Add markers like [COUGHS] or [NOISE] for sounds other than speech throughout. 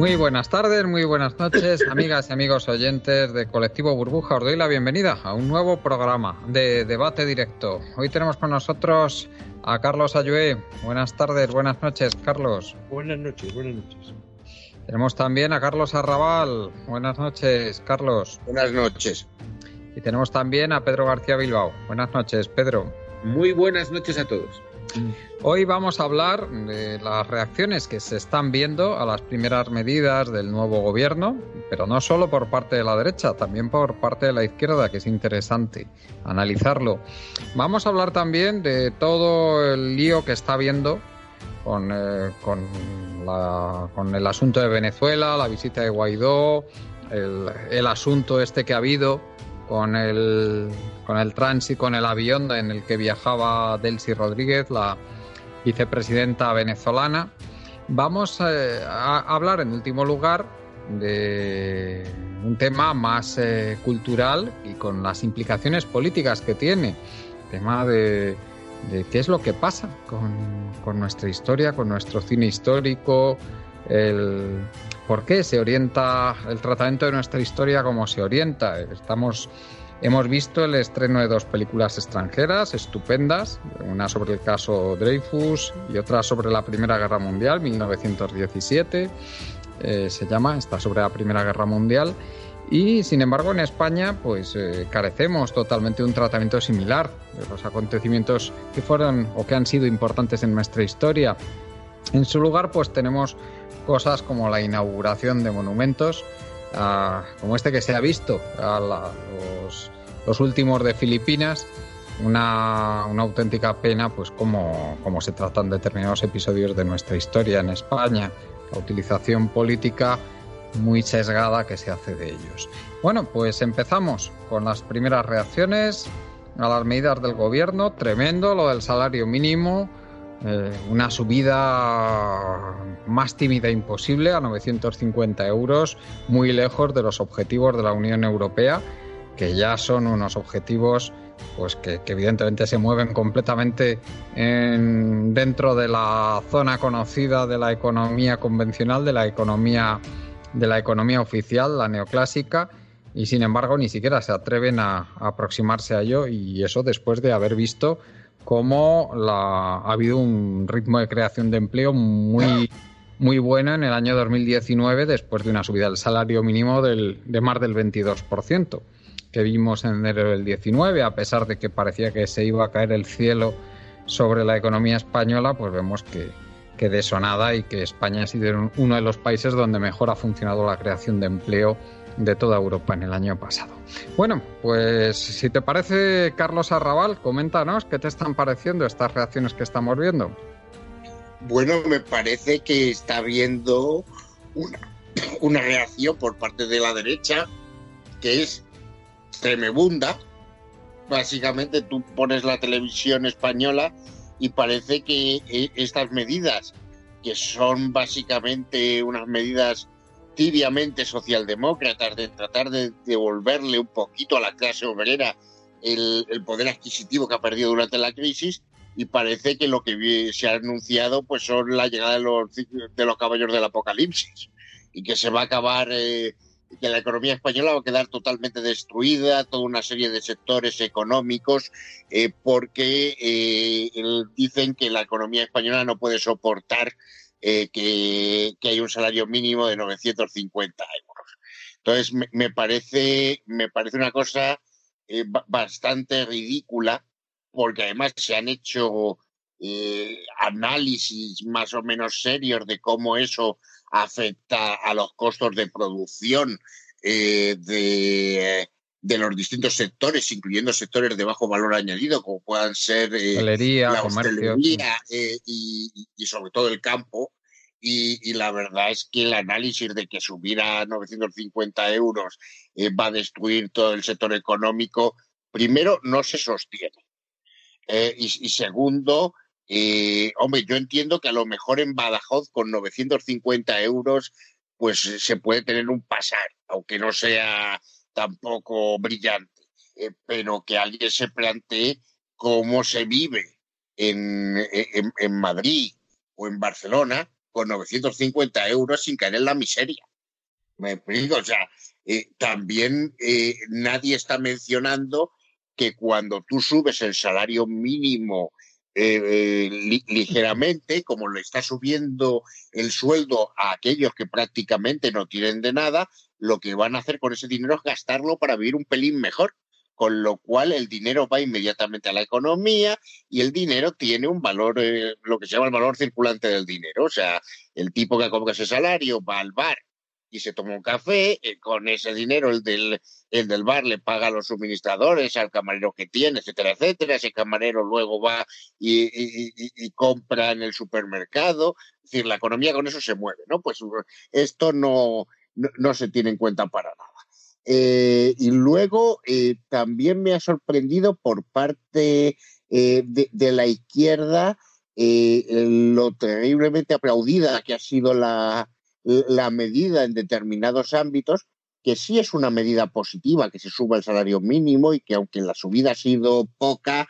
Muy buenas tardes, muy buenas noches, amigas y amigos oyentes de Colectivo Burbuja. Os doy la bienvenida a un nuevo programa de debate directo. Hoy tenemos con nosotros a Carlos Ayué. Buenas tardes, buenas noches, Carlos. Buenas noches, buenas noches. Tenemos también a Carlos Arrabal. Buenas noches, Carlos. Buenas noches. Y tenemos también a Pedro García Bilbao. Buenas noches, Pedro. Muy buenas noches a todos. Hoy vamos a hablar de las reacciones que se están viendo a las primeras medidas del nuevo gobierno, pero no solo por parte de la derecha, también por parte de la izquierda, que es interesante analizarlo. Vamos a hablar también de todo el lío que está habiendo con, eh, con, con el asunto de Venezuela, la visita de Guaidó, el asunto este que ha habido con el, con el tránsito, con el avión en el que viajaba Delcy Rodríguez, la vicepresidenta venezolana. Vamos eh, a hablar en último lugar de un tema más eh, cultural y con las implicaciones políticas que tiene. Tema de, de qué es lo que pasa con, con, nuestra historia, con nuestro cine histórico, el, por qué se orienta el tratamiento de nuestra historia como se orienta. Estamos, hemos visto el estreno de dos películas extranjeras estupendas, una sobre el caso Dreyfus y otra sobre la Primera Guerra Mundial, 1917. Eh, se llama, está sobre la Primera Guerra Mundial. Y sin embargo en España pues eh, carecemos totalmente de un tratamiento similar de los acontecimientos que fueron o que han sido importantes en nuestra historia. En su lugar pues tenemos cosas como la inauguración de monumentos, uh, como este que se ha visto, la, los, los, últimos de Filipinas, una, una auténtica pena, pues como, como, se tratan determinados episodios de nuestra historia en España, la utilización política muy sesgada que se hace de ellos. Bueno, pues empezamos con las primeras reacciones. A las medidas del gobierno, tremendo lo del salario mínimo, eh, una subida más tímida imposible a 950 euros, muy lejos de los objetivos de la Unión Europea, que ya son unos objetivos pues que, evidentemente se mueven completamente en, dentro de la zona conocida de la economía convencional, de la economía de la economía oficial, la neoclásica, y sin embargo ni siquiera se atreven a, a aproximarse a ello, y eso después de haber visto cómo la, ha habido un ritmo de creación de empleo muy, muy bueno en el año 2019 después de una subida del salario mínimo del, de más del 22% que vimos en enero del 19, a pesar de que parecía que se iba a caer el cielo sobre la economía española, pues vemos que, que de eso nada y que España ha sido uno de los países donde mejor ha funcionado la creación de empleo de toda Europa en el año pasado. Bueno, pues si te parece, Carlos Arrabal, coméntanos qué te están pareciendo estas reacciones que estamos viendo. Bueno, me parece que está habiendo una, [COUGHS] una reacción por parte de la derecha que es tremebunda. Básicamente tú pones la televisión española y parece que estas medidas, que son básicamente unas medidas tibiamente socialdemócratas de tratar de devolverle un poquito a la clase obrera el, poder adquisitivo que ha perdido durante la crisis y parece que lo que se ha anunciado pues son la llegada de los, de los caballos del apocalipsis y que se va a acabar eh, que la economía española va a quedar totalmente destruida, toda una serie de sectores económicos, eh, porque eh, dicen que la economía española no puede soportar eh, que, hay un salario mínimo de 950 euros. Entonces, me, parece, me parece una cosa eh, bastante ridícula, porque además se han hecho eh, análisis más o menos serios de cómo eso afecta a los costos de producción de, de, los distintos sectores, incluyendo sectores de bajo valor añadido, como puedan ser eh, la hostelería eh, y, y, sobre todo el campo. Y, y, la verdad es que el análisis de que subir a 950 euros eh, va a destruir todo el sector económico, primero, no se sostiene. y, y segundo, hombre, yo entiendo que a lo mejor en Badajoz con 950 euros pues se puede tener un pasar, aunque no sea tampoco brillante, eh, pero que alguien se plantee cómo se vive en, en, Madrid o en Barcelona con 950 euros sin caer en la miseria. Me explico, o sea, eh, también eh, nadie está mencionando que cuando tú subes el salario mínimo eh, ligeramente, como le está subiendo el sueldo a aquellos que prácticamente no tienen de nada, lo que van a hacer con ese dinero es gastarlo para vivir un pelín mejor con lo cual el dinero va inmediatamente a la economía y el dinero tiene un valor, eh, lo que se llama el valor circulante del dinero. O sea, el tipo que cobra ese salario va al bar y se toma un café, eh, con ese dinero el del, el del bar le paga a los suministradores, al camarero que tiene, etcétera, etcétera. Ese camarero luego va y, compra en el supermercado. Es decir, la economía con eso se mueve, ¿no? Pues esto no, no se tiene en cuenta para nada. Eh, y luego eh, también me ha sorprendido por parte eh, de, la izquierda lo terriblemente aplaudida que ha sido la, medida en determinados ámbitos, que sí es una medida positiva, que se suba el salario mínimo y que aunque la subida ha sido poca,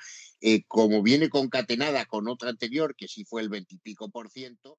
como viene concatenada con otra anterior, que sí fue el veintipico por ciento.